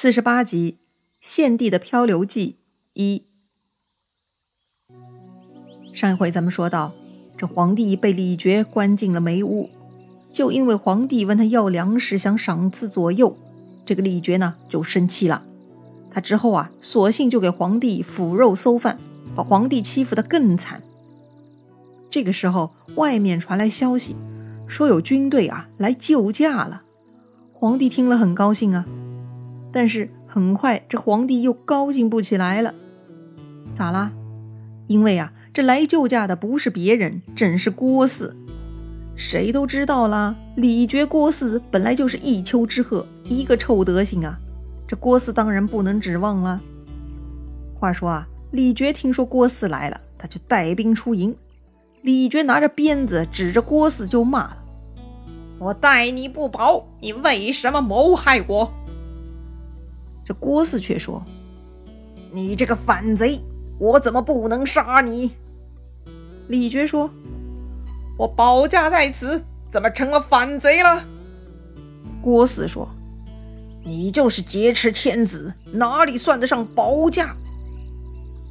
四十八集《献帝的漂流记》一。上一回咱们说到，这皇帝被李傕关进了梅屋，就因为皇帝问他要粮食，想赏赐左右，这个李傕呢就生气了。他之后啊，索性就给皇帝腐肉馊饭，把皇帝欺负得更惨。这个时候，外面传来消息，说有军队啊来救驾了。皇帝听了很高兴啊。但是很快，这皇帝又高兴不起来了。咋啦？因为啊，这来救驾的不是别人，正是郭汜。谁都知道啦，李傕郭汜本来就是一丘之貉，一个臭德行啊。这郭汜当然不能指望了。话说啊，李傕听说郭汜来了，他就带兵出营。李傕拿着鞭子指着郭汜就骂了：“我待你不薄，你为什么谋害我？”这郭汜却说：“你这个反贼，我怎么不能杀你？”李傕说：“我保驾在此，怎么成了反贼了？”郭汜说：“你就是劫持天子，哪里算得上保驾？”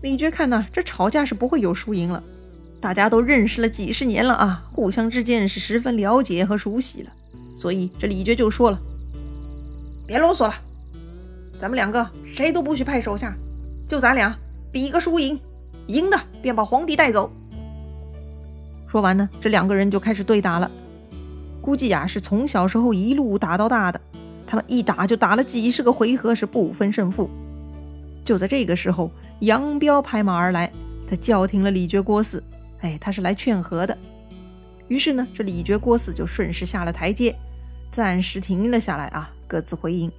李傕看呐，这吵架是不会有输赢了，大家都认识了几十年了啊，互相之间是十分了解和熟悉了，所以这李傕就说了：“别啰嗦了。”咱们两个谁都不许派手下，就咱俩比个输赢，赢的便把皇帝带走。说完呢，这两个人就开始对打了。估计呀是从小时候一路打到大的，他们一打就打了几十个回合，是不分胜负。就在这个时候，杨彪拍马而来，他叫停了李傕郭汜，哎，他是来劝和的。于是呢，这李傕郭汜就顺势下了台阶，暂时停了下来啊，各自回营。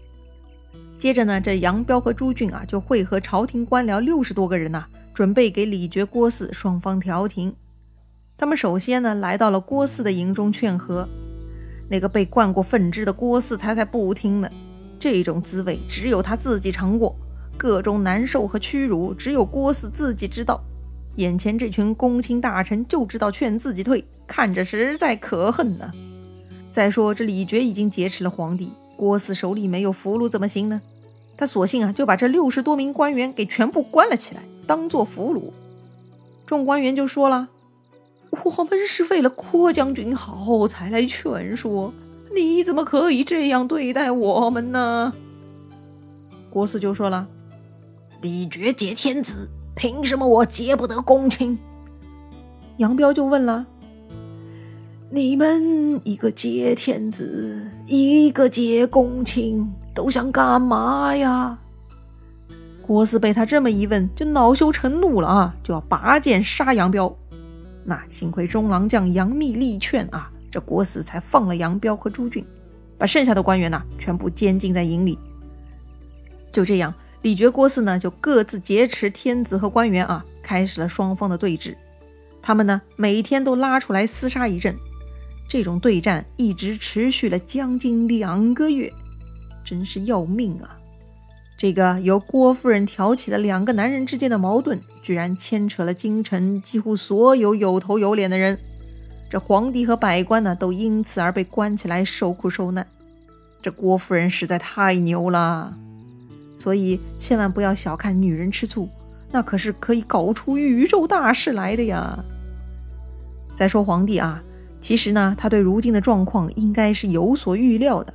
接着呢，这杨彪和朱俊啊，就会合朝廷官僚六十多个人呐，准备给李傕、郭汜双方调停。他们首先呢，来到了郭汜的营中劝和。那个被灌过粪汁的郭汜才才不听呢，这种滋味只有他自己尝过，各种难受和屈辱，只有郭汜自己知道。眼前这群公卿大臣就知道劝自己退，看着实在可恨呢。再说这李傕已经劫持了皇帝。郭汜手里没有俘虏怎么行呢？他索性啊就把这六十多名官员给全部关了起来，当做俘虏。众官员就说了：“我们是为了郭将军好才来劝说，你怎么可以这样对待我们呢？”郭汜就说了：“李傕劫天子，凭什么我劫不得公卿？”杨彪就问了。你们一个接天子，一个接公卿，都想干嘛呀？郭汜被他这么一问，就恼羞成怒了啊，就要拔剑杀杨彪。那幸亏中郎将杨密力劝啊，这郭汜才放了杨彪和朱俊，把剩下的官员呢全部监禁在营里。就这样，李傕、郭汜呢就各自劫持天子和官员啊，开始了双方的对峙。他们呢每天都拉出来厮杀一阵。这种对战一直持续了将近两个月，真是要命啊！这个由郭夫人挑起的两个男人之间的矛盾，居然牵扯了京城几乎所有有头有脸的人。这皇帝和百官呢，都因此而被关起来受苦受难。这郭夫人实在太牛了，所以千万不要小看女人吃醋，那可是可以搞出宇宙大事来的呀！再说皇帝啊。其实呢，他对如今的状况应该是有所预料的。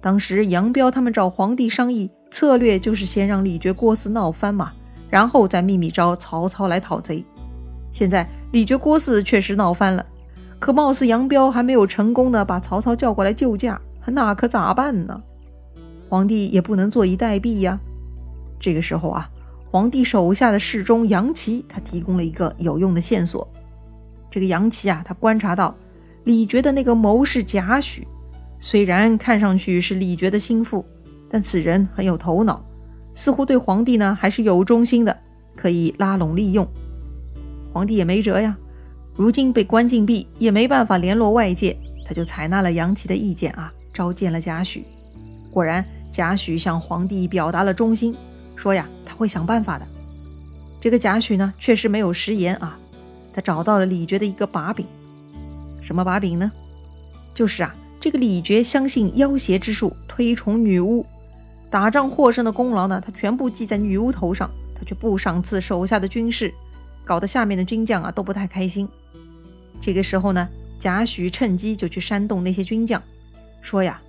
当时杨彪他们找皇帝商议策略，就是先让李傕、郭汜闹翻嘛，然后再秘密招曹操来讨贼。现在李傕、郭汜确实闹翻了，可貌似杨彪还没有成功的把曹操叫过来救驾，那可咋办呢？皇帝也不能坐以待毙呀。这个时候啊，皇帝手下的侍中杨琦，他提供了一个有用的线索。这个杨琦啊，他观察到。李傕的那个谋士贾诩，虽然看上去是李傕的心腹，但此人很有头脑，似乎对皇帝呢还是有忠心的，可以拉拢利用。皇帝也没辙呀，如今被关禁闭，也没办法联络外界，他就采纳了杨琦的意见啊，召见了贾诩。果然，贾诩向皇帝表达了忠心，说呀他会想办法的。这个贾诩呢，确实没有食言啊，他找到了李傕的一个把柄。什么把柄呢？就是啊，这个李傕相信妖邪之术，推崇女巫。打仗获胜的功劳呢，他全部记在女巫头上，他却不赏赐手下的军士，搞得下面的军将啊都不太开心。这个时候呢，贾诩趁机就去煽动那些军将，说呀：“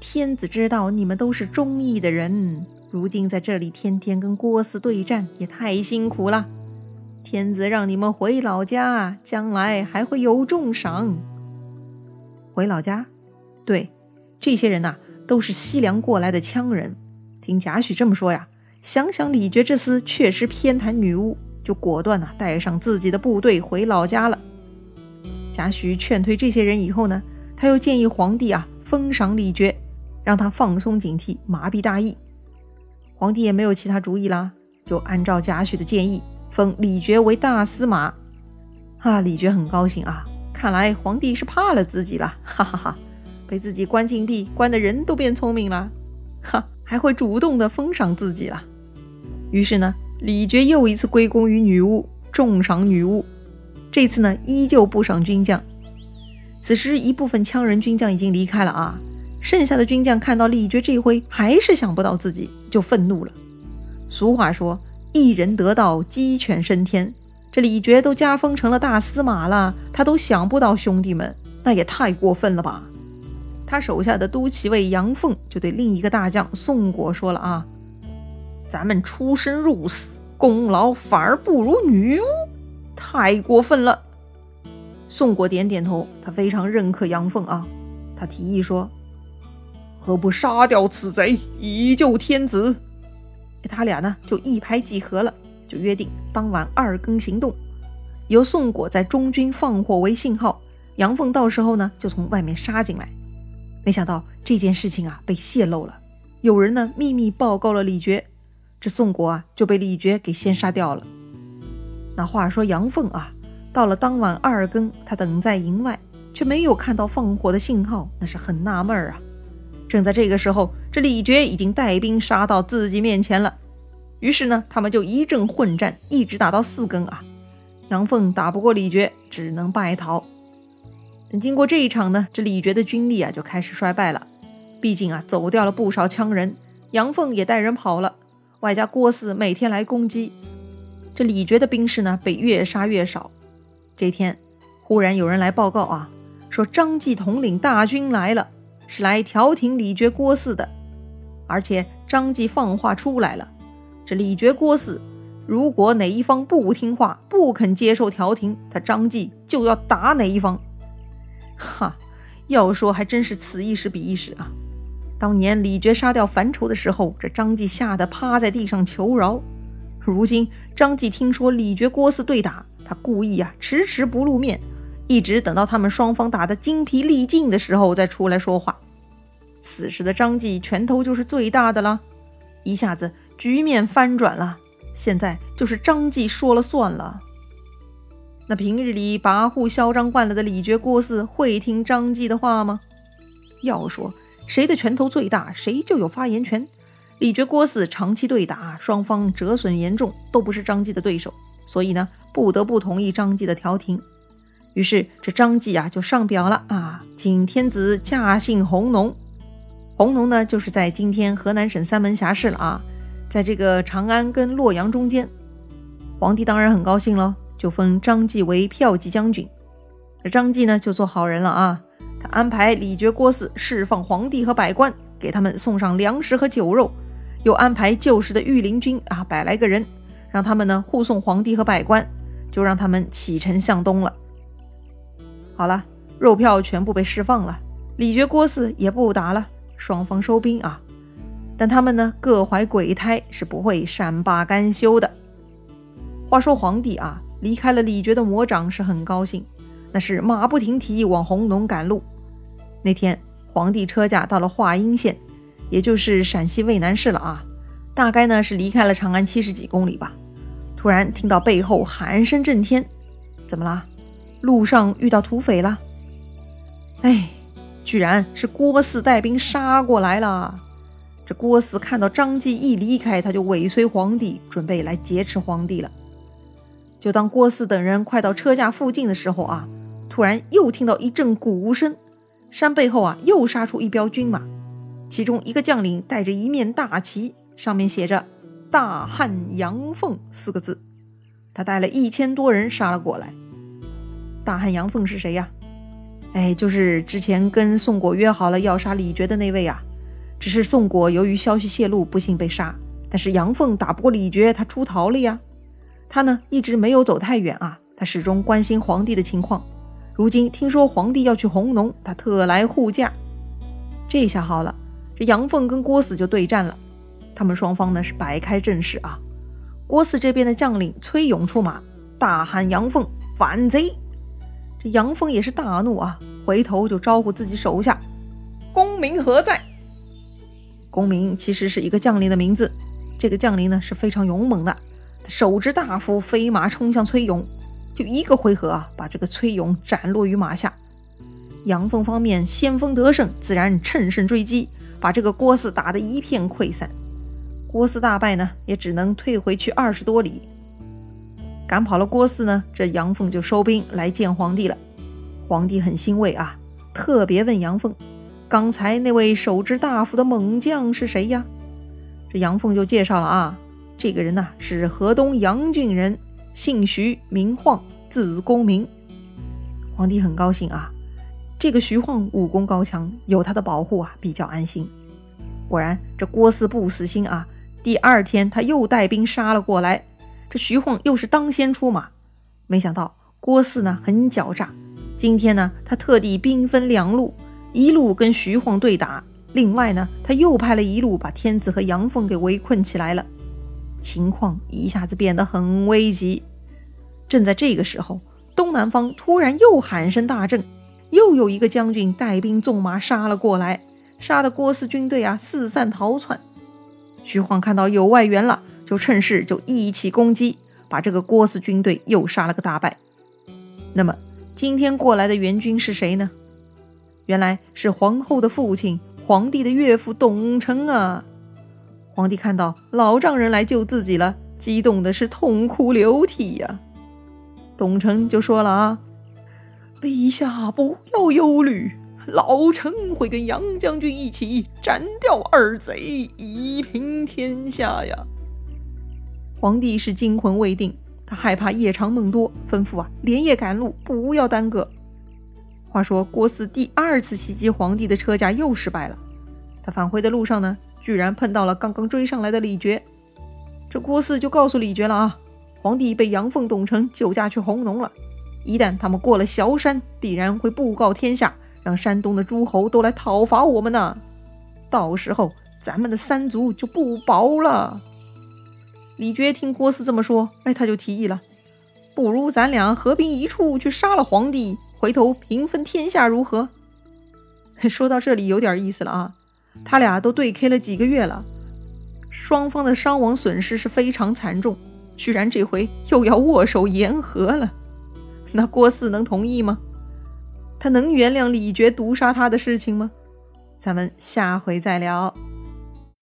天子知道你们都是忠义的人，如今在这里天天跟郭汜对战，也太辛苦了。天子让你们回老家，将来还会有重赏。回老家，对，这些人呐。”都是西凉过来的羌人，听贾诩这么说呀，想想李傕这厮确实偏袒女巫，就果断呐带上自己的部队回老家了。贾诩劝退这些人以后呢，他又建议皇帝啊封赏李傕，让他放松警惕，麻痹大意。皇帝也没有其他主意啦，就按照贾诩的建议封李傕为大司马。啊，李傕很高兴啊，看来皇帝是怕了自己了，哈哈哈。被自己关禁闭，关的人都变聪明了，哈，还会主动的封赏自己了。于是呢，李傕又一次归功于女巫，重赏女巫。这次呢，依旧不赏军将。此时，一部分羌人军将已经离开了啊，剩下的军将看到李傕这回还是想不到自己，就愤怒了。俗话说，一人得道，鸡犬升天。这李傕都加封成了大司马了，他都想不到兄弟们，那也太过分了吧！他手下的都骑尉杨凤就对另一个大将宋果说了：“啊，咱们出生入死，功劳反而不如女巫，太过分了。”宋果点点头，他非常认可杨凤啊。他提议说：“何不杀掉此贼，以救天子？”他俩呢就一拍即合了，就约定当晚二更行动，由宋果在中军放火为信号，杨凤到时候呢就从外面杀进来。没想到这件事情啊被泄露了，有人呢秘密报告了李傕，这宋国啊就被李傕给先杀掉了。那话说杨凤啊，到了当晚二更，他等在营外，却没有看到放火的信号，那是很纳闷啊。正在这个时候，这李傕已经带兵杀到自己面前了，于是呢，他们就一阵混战，一直打到四更啊。杨凤打不过李傕，只能败逃。等经过这一场呢，这李傕的军力啊就开始衰败了。毕竟啊，走掉了不少羌人，杨凤也带人跑了，外加郭汜每天来攻击，这李傕的兵士呢被越杀越少。这天，忽然有人来报告啊，说张继统领大军来了，是来调停李傕、郭汜的。而且张继放话出来了，这李傕、郭汜如果哪一方不听话，不肯接受调停，他张继就要打哪一方。哈，要说还真是此一时彼一时啊！当年李傕杀掉樊稠的时候，这张继吓得趴在地上求饶。如今张继听说李傕、郭汜对打，他故意啊迟迟不露面，一直等到他们双方打得精疲力尽的时候再出来说话。此时的张继拳头就是最大的了，一下子局面翻转了，现在就是张继说了算了。那平日里跋扈嚣张惯了的李觉、郭汜会听张继的话吗？要说谁的拳头最大，谁就有发言权。李觉、郭汜长期对打，双方折损严重，都不是张继的对手，所以呢，不得不同意张继的调停。于是这张继啊，就上表了啊，请天子驾幸弘农。弘农呢，就是在今天河南省三门峡市了啊，在这个长安跟洛阳中间。皇帝当然很高兴喽。就封张继为骠骑将军，这张继呢就做好人了啊，他安排李傕、郭汜释放皇帝和百官，给他们送上粮食和酒肉，又安排旧时的御林军啊百来个人，让他们呢护送皇帝和百官，就让他们启程向东了。好了，肉票全部被释放了，李傕、郭汜也不打了，双方收兵啊，但他们呢各怀鬼胎，是不会善罢甘休的。话说皇帝啊。离开了李傕的魔掌是很高兴，那是马不停蹄往弘农赶路。那天皇帝车驾到了华阴县，也就是陕西渭南市了啊，大概呢是离开了长安七十几公里吧。突然听到背后喊声震天，怎么啦？路上遇到土匪了？哎，居然是郭汜带兵杀过来了。这郭汜看到张继一离开，他就尾随皇帝，准备来劫持皇帝了。就当郭汜等人快到车架附近的时候啊，突然又听到一阵鼓声，山背后啊又杀出一彪军马。其中一个将领带着一面大旗，上面写着“大汉杨凤”四个字。他带了一千多人杀了过来。大汉杨凤是谁呀？哎，就是之前跟宋国约好了要杀李傕的那位啊。只是宋国由于消息泄露，不幸被杀。但是杨凤打不过李傕，他出逃了呀。他呢一直没有走太远啊，他始终关心皇帝的情况。如今听说皇帝要去弘农，他特来护驾。这下好了，这杨凤跟郭汜就对战了。他们双方呢是摆开阵势啊。郭汜这边的将领崔勇出马，大喊：“杨凤反贼！”这杨凤也是大怒啊，回头就招呼自己手下：“公明何在？”公明其实是一个将领的名字。这个将领呢是非常勇猛的，手执大斧飞马冲向崔勇，就一个回合啊，把这个崔勇斩落于马下。杨凤方面先锋得胜，自然乘胜追击，把这个郭汜打得一片溃散。郭汜大败呢，也只能退回去二十多里。赶跑了郭汜呢，这杨凤就收兵来见皇帝了。皇帝很欣慰啊，特别问杨凤：“刚才那位手执大斧的猛将是谁呀？”这杨凤就介绍了啊，这个人呐是河东杨郡人，姓徐，名晃，字公明。皇帝很高兴啊，这个徐晃武功高强，有他的保护啊，比较安心。果然，这郭汜不死心啊。第二天，他又带兵杀了过来。这徐晃又是当先出马，没想到郭汜呢很狡诈。今天呢，他特地兵分两路，一路跟徐晃对打，另外呢，他又派了一路把天子和杨凤给围困起来了。情况一下子变得很危急。正在这个时候，东南方突然又喊声大震，又有一个将军带兵纵马杀了过来，杀的郭汜军队啊四散逃窜。徐晃看到有外援了，就趁势就一起攻击，把这个郭汜军队又杀了个大败。那么今天过来的援军是谁呢？原来是皇后的父亲，皇帝的岳父董承啊！皇帝看到老丈人来救自己了，激动的是痛哭流涕呀。董承就说了啊：“陛下不要忧虑。”老臣会跟杨将军一起斩掉二贼，以平天下呀！皇帝是惊魂未定，他害怕夜长梦多，吩咐啊连夜赶路，不要耽搁。话说郭汜第二次袭击皇帝的车驾又失败了，他返回的路上呢，居然碰到了刚刚追上来的李傕。这郭汜就告诉李傕了啊，皇帝被杨凤、董承救驾去弘农了，一旦他们过了崤山，必然会布告天下。让山东的诸侯都来讨伐我们呢，到时候咱们的三族就不保了。李傕听郭汜这么说，哎，他就提议了，不如咱俩合兵一处去杀了皇帝，回头平分天下如何？说到这里有点意思了啊，他俩都对 K 了几个月了，双方的伤亡损失是非常惨重，居然这回又要握手言和了，那郭汜能同意吗？他能原谅李傕毒杀他的事情吗？咱们下回再聊。